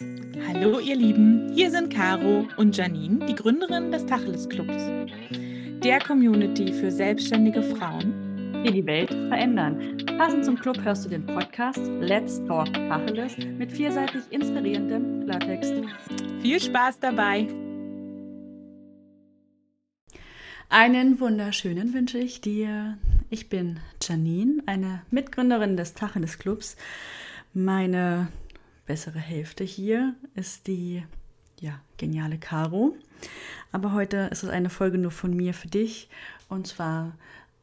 Hallo ihr Lieben, hier sind Caro und Janine, die Gründerin des Tacheles Clubs, der Community für selbstständige Frauen, die die Welt verändern. Passend zum Club hörst du den Podcast Let's Talk Tacheles mit vielseitig inspirierendem Klartext. Viel Spaß dabei! Einen wunderschönen wünsche ich dir. Ich bin Janine, eine Mitgründerin des Tacheles Clubs. Meine bessere Hälfte hier ist die ja, geniale Caro. Aber heute ist es eine Folge nur von mir für dich. Und zwar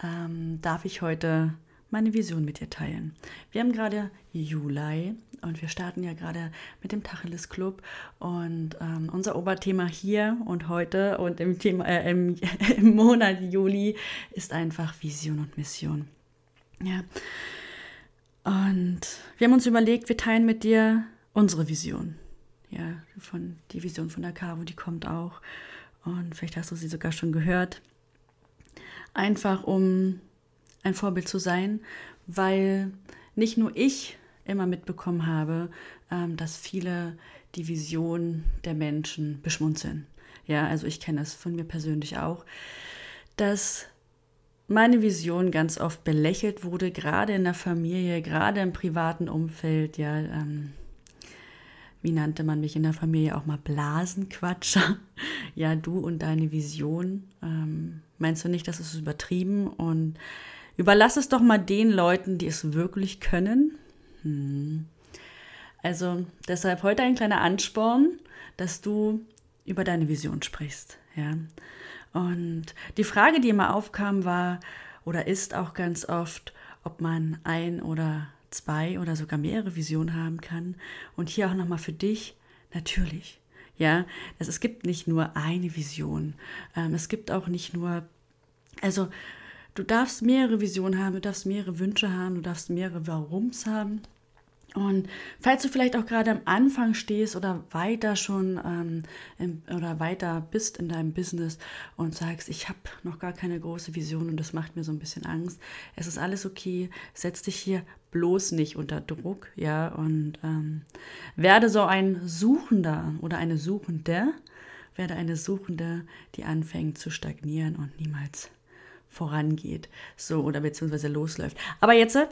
ähm, darf ich heute meine Vision mit dir teilen. Wir haben gerade Juli und wir starten ja gerade mit dem Tacheles Club und ähm, unser Oberthema hier und heute und im, Thema, äh, im, im Monat Juli ist einfach Vision und Mission. Ja. Und wir haben uns überlegt, wir teilen mit dir unsere Vision. Ja, von die Vision von der Caro, die kommt auch. Und vielleicht hast du sie sogar schon gehört. Einfach um ein Vorbild zu sein, weil nicht nur ich immer mitbekommen habe, ähm, dass viele die Vision der Menschen beschmunzeln. Ja, also ich kenne es von mir persönlich auch, dass meine Vision ganz oft belächelt wurde, gerade in der Familie, gerade im privaten Umfeld, ja, ähm, wie nannte man mich in der Familie auch mal Blasenquatscher? Ja, du und deine Vision. Ähm, meinst du nicht, das ist übertrieben? Und überlass es doch mal den Leuten, die es wirklich können. Hm. Also deshalb heute ein kleiner Ansporn, dass du über deine Vision sprichst. Ja. Und die Frage, die immer aufkam, war oder ist auch ganz oft, ob man ein oder zwei oder sogar mehrere Visionen haben kann. Und hier auch nochmal für dich, natürlich. Ja, es gibt nicht nur eine Vision. Ähm, es gibt auch nicht nur, also du darfst mehrere Visionen haben, du darfst mehrere Wünsche haben, du darfst mehrere Warums haben. Und falls du vielleicht auch gerade am Anfang stehst oder weiter schon ähm, im, oder weiter bist in deinem Business und sagst, ich habe noch gar keine große Vision und das macht mir so ein bisschen Angst, es ist alles okay. Setz dich hier bloß nicht unter Druck, ja, und ähm, werde so ein Suchender oder eine Suchende, werde eine Suchende, die anfängt zu stagnieren und niemals vorangeht, so oder beziehungsweise losläuft. Aber jetzt äh,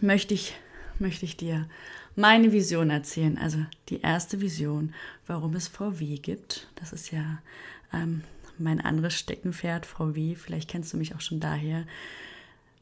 möchte ich möchte ich dir meine Vision erzählen. Also die erste Vision, warum es VW gibt. Das ist ja ähm, mein anderes Steckenpferd, VW. Vielleicht kennst du mich auch schon daher.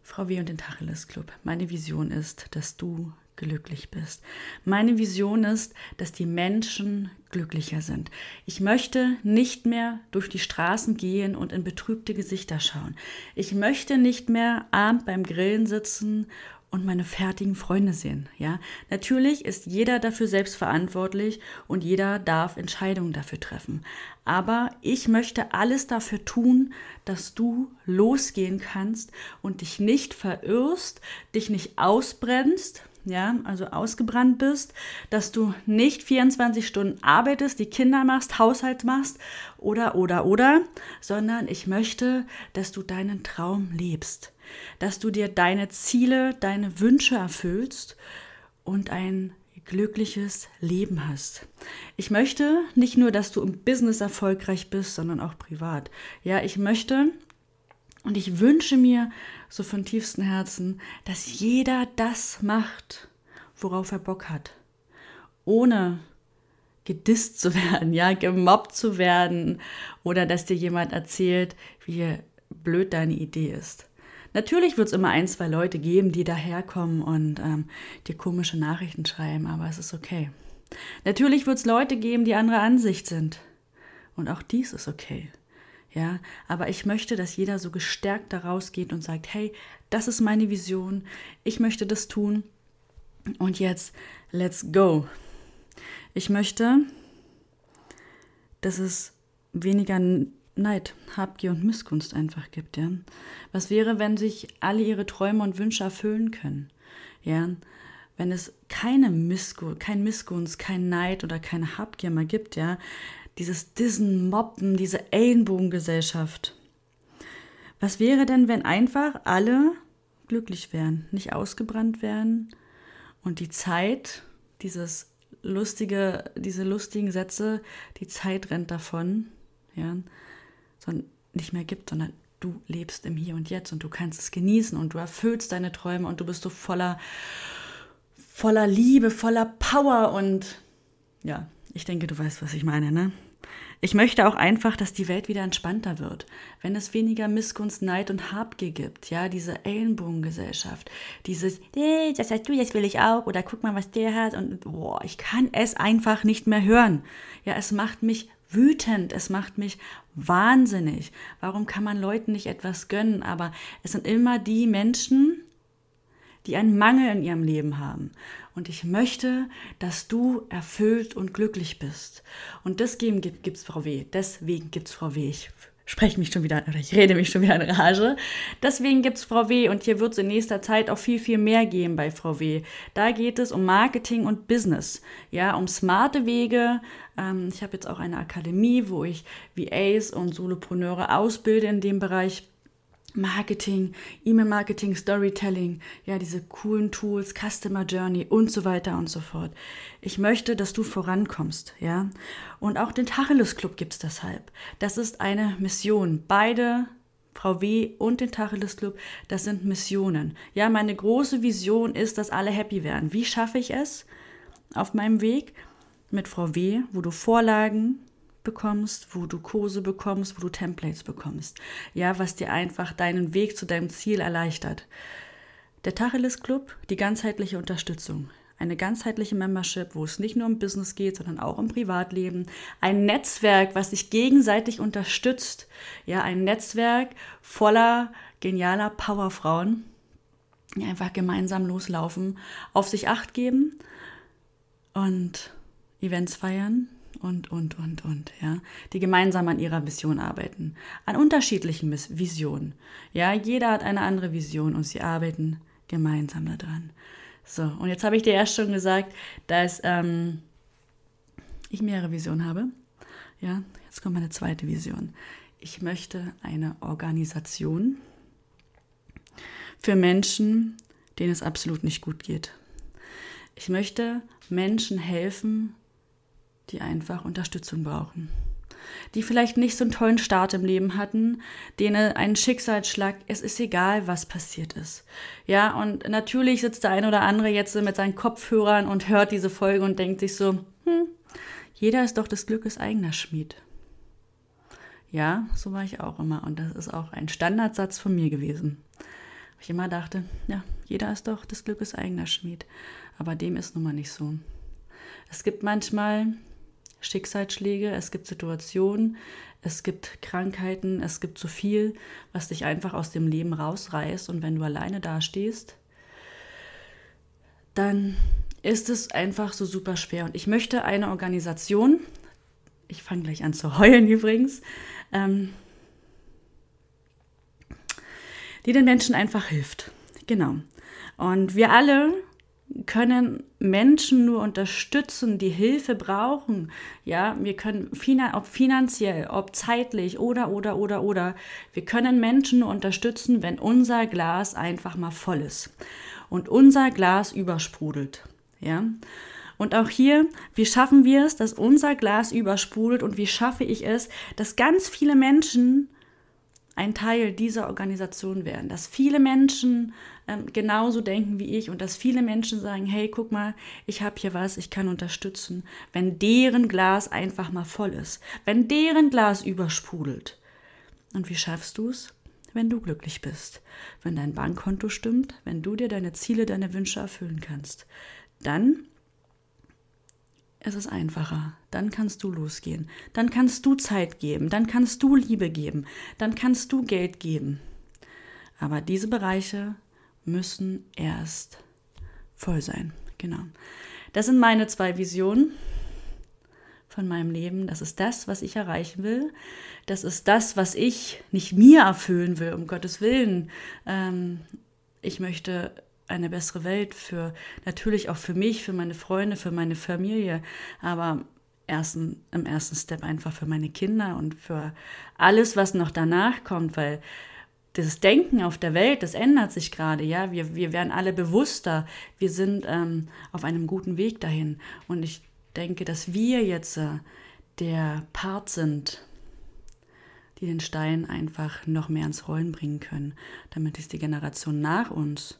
Frau W. und den Tacheles Club. Meine Vision ist, dass du glücklich bist. Meine Vision ist, dass die Menschen glücklicher sind. Ich möchte nicht mehr durch die Straßen gehen und in betrübte Gesichter schauen. Ich möchte nicht mehr abend beim Grillen sitzen und meine fertigen Freunde sehen. Ja, natürlich ist jeder dafür selbst verantwortlich und jeder darf Entscheidungen dafür treffen. Aber ich möchte alles dafür tun, dass du losgehen kannst und dich nicht verirrst, dich nicht ausbrennst, ja, also ausgebrannt bist, dass du nicht 24 Stunden arbeitest, die Kinder machst, Haushalt machst oder, oder, oder, sondern ich möchte, dass du deinen Traum lebst dass du dir deine Ziele, deine Wünsche erfüllst und ein glückliches Leben hast. Ich möchte nicht nur, dass du im Business erfolgreich bist, sondern auch privat. Ja, ich möchte und ich wünsche mir so von tiefstem Herzen, dass jeder das macht, worauf er Bock hat. Ohne gedisst zu werden, ja, gemobbt zu werden oder dass dir jemand erzählt, wie blöd deine Idee ist. Natürlich wird es immer ein, zwei Leute geben, die daherkommen und ähm, dir komische Nachrichten schreiben, aber es ist okay. Natürlich wird es Leute geben, die anderer Ansicht sind. Und auch dies ist okay. Ja, aber ich möchte, dass jeder so gestärkt daraus geht und sagt, hey, das ist meine Vision, ich möchte das tun und jetzt let's go. Ich möchte, dass es weniger Neid, Habgier und Missgunst einfach gibt, ja. Was wäre, wenn sich alle ihre Träume und Wünsche erfüllen können, ja? Wenn es keine Missgunst, kein Missgunst, kein Neid oder keine Habgier mehr gibt, ja? Dieses Dissen, Mobben, diese Ellenbogengesellschaft. Was wäre denn, wenn einfach alle glücklich wären, nicht ausgebrannt wären und die Zeit, dieses lustige, diese lustigen Sätze, die Zeit rennt davon, ja, sondern nicht mehr gibt, sondern du lebst im Hier und Jetzt und du kannst es genießen und du erfüllst deine Träume und du bist so voller, voller Liebe, voller Power und ja, ich denke, du weißt, was ich meine, ne? Ich möchte auch einfach, dass die Welt wieder entspannter wird. Wenn es weniger Missgunst, Neid und Habgier gibt, ja, diese Ellenbogengesellschaft, dieses, hey, das hast du, das will ich auch, oder guck mal, was der hat, und boah, ich kann es einfach nicht mehr hören. Ja, es macht mich wütend, es macht mich wahnsinnig. Warum kann man Leuten nicht etwas gönnen? Aber es sind immer die Menschen, die einen Mangel in ihrem Leben haben. Und ich möchte, dass du erfüllt und glücklich bist. Und deswegen gibt es Frau W. Deswegen gibt es Frau W. Ich spreche mich schon wieder, oder ich rede mich schon wieder in Rage. Deswegen gibt es Frau W. und hier wird es in nächster Zeit auch viel, viel mehr geben bei Frau W. Da geht es um Marketing und Business, ja, um smarte Wege. Ähm, ich habe jetzt auch eine Akademie, wo ich VAs und Solopreneure ausbilde in dem Bereich. Marketing, E-Mail-Marketing, Storytelling, ja, diese coolen Tools, Customer Journey und so weiter und so fort. Ich möchte, dass du vorankommst, ja. Und auch den Tacheles Club gibt es deshalb. Das ist eine Mission. Beide Frau W. und den Tacheles Club, das sind Missionen. Ja, meine große Vision ist, dass alle happy werden. Wie schaffe ich es auf meinem Weg mit Frau W., wo du Vorlagen, bekommst, wo du Kurse bekommst, wo du Templates bekommst. Ja, was dir einfach deinen Weg zu deinem Ziel erleichtert. Der Tacheles Club, die ganzheitliche Unterstützung. Eine ganzheitliche Membership, wo es nicht nur um Business geht, sondern auch um Privatleben. Ein Netzwerk, was sich gegenseitig unterstützt. Ja, ein Netzwerk voller genialer Powerfrauen, die einfach gemeinsam loslaufen, auf sich Acht geben und Events feiern, und, und, und, und, ja, die gemeinsam an ihrer Vision arbeiten, an unterschiedlichen Visionen. Ja, jeder hat eine andere Vision und sie arbeiten gemeinsam daran. So, und jetzt habe ich dir erst schon gesagt, dass ähm, ich mehrere Visionen habe. Ja, jetzt kommt meine zweite Vision. Ich möchte eine Organisation für Menschen, denen es absolut nicht gut geht. Ich möchte Menschen helfen, die einfach Unterstützung brauchen. Die vielleicht nicht so einen tollen Start im Leben hatten, denen einen Schicksalsschlag, es ist egal, was passiert ist. Ja, und natürlich sitzt der eine oder andere jetzt mit seinen Kopfhörern und hört diese Folge und denkt sich so, hm, jeder ist doch des Glückes eigener Schmied. Ja, so war ich auch immer. Und das ist auch ein Standardsatz von mir gewesen. Ich immer dachte, ja, jeder ist doch des Glückes eigener Schmied. Aber dem ist nun mal nicht so. Es gibt manchmal Schicksalsschläge, es gibt Situationen, es gibt Krankheiten, es gibt zu viel, was dich einfach aus dem Leben rausreißt. Und wenn du alleine dastehst, dann ist es einfach so super schwer. Und ich möchte eine Organisation, ich fange gleich an zu heulen übrigens, ähm, die den Menschen einfach hilft. Genau. Und wir alle können Menschen nur unterstützen, die Hilfe brauchen. Ja, wir können ob finanziell, ob zeitlich oder oder oder oder. Wir können Menschen nur unterstützen, wenn unser Glas einfach mal voll ist und unser Glas übersprudelt. Ja. Und auch hier, wie schaffen wir es, dass unser Glas übersprudelt und wie schaffe ich es, dass ganz viele Menschen ein Teil dieser Organisation werden, dass viele Menschen ähm, genauso denken wie ich und dass viele Menschen sagen, hey, guck mal, ich habe hier was, ich kann unterstützen, wenn deren Glas einfach mal voll ist, wenn deren Glas übersprudelt. Und wie schaffst du es? Wenn du glücklich bist, wenn dein Bankkonto stimmt, wenn du dir deine Ziele, deine Wünsche erfüllen kannst, dann es ist einfacher. Dann kannst du losgehen. Dann kannst du Zeit geben. Dann kannst du Liebe geben. Dann kannst du Geld geben. Aber diese Bereiche müssen erst voll sein. Genau. Das sind meine zwei Visionen von meinem Leben. Das ist das, was ich erreichen will. Das ist das, was ich nicht mir erfüllen will, um Gottes Willen. Ähm, ich möchte eine bessere Welt für natürlich auch für mich, für meine Freunde, für meine Familie, aber ersten, im ersten Step einfach für meine Kinder und für alles, was noch danach kommt, weil das Denken auf der Welt, das ändert sich gerade, ja. Wir, wir werden alle bewusster, wir sind ähm, auf einem guten Weg dahin. Und ich denke, dass wir jetzt äh, der Part sind, die den Stein einfach noch mehr ins Rollen bringen können, damit es die Generation nach uns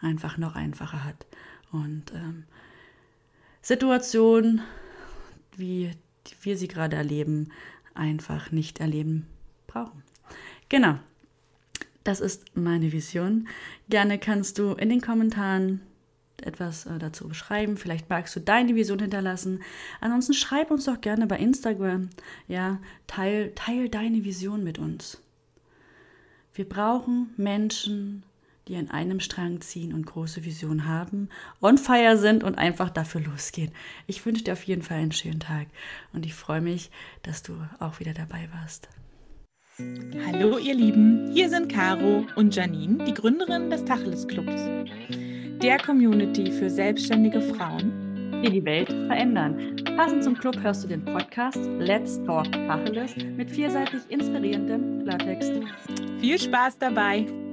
einfach noch einfacher hat. Und ähm, Situationen, wie wir sie gerade erleben, einfach nicht erleben brauchen. Genau. Das ist meine Vision. Gerne kannst du in den Kommentaren etwas äh, dazu beschreiben. Vielleicht magst du deine Vision hinterlassen. Ansonsten schreib uns doch gerne bei Instagram. Ja, teil, teil deine Vision mit uns. Wir brauchen Menschen, die an einem Strang ziehen und große Visionen haben, on fire sind und einfach dafür losgehen. Ich wünsche dir auf jeden Fall einen schönen Tag und ich freue mich, dass du auch wieder dabei warst. Hallo ihr Lieben, hier sind Caro und Janine, die Gründerin des Tacheles Clubs der Community für selbstständige Frauen, die die Welt verändern. Passend zum Club hörst du den Podcast Let's Talk Tacheles mit vielseitig inspirierendem Klartext. Viel Spaß dabei!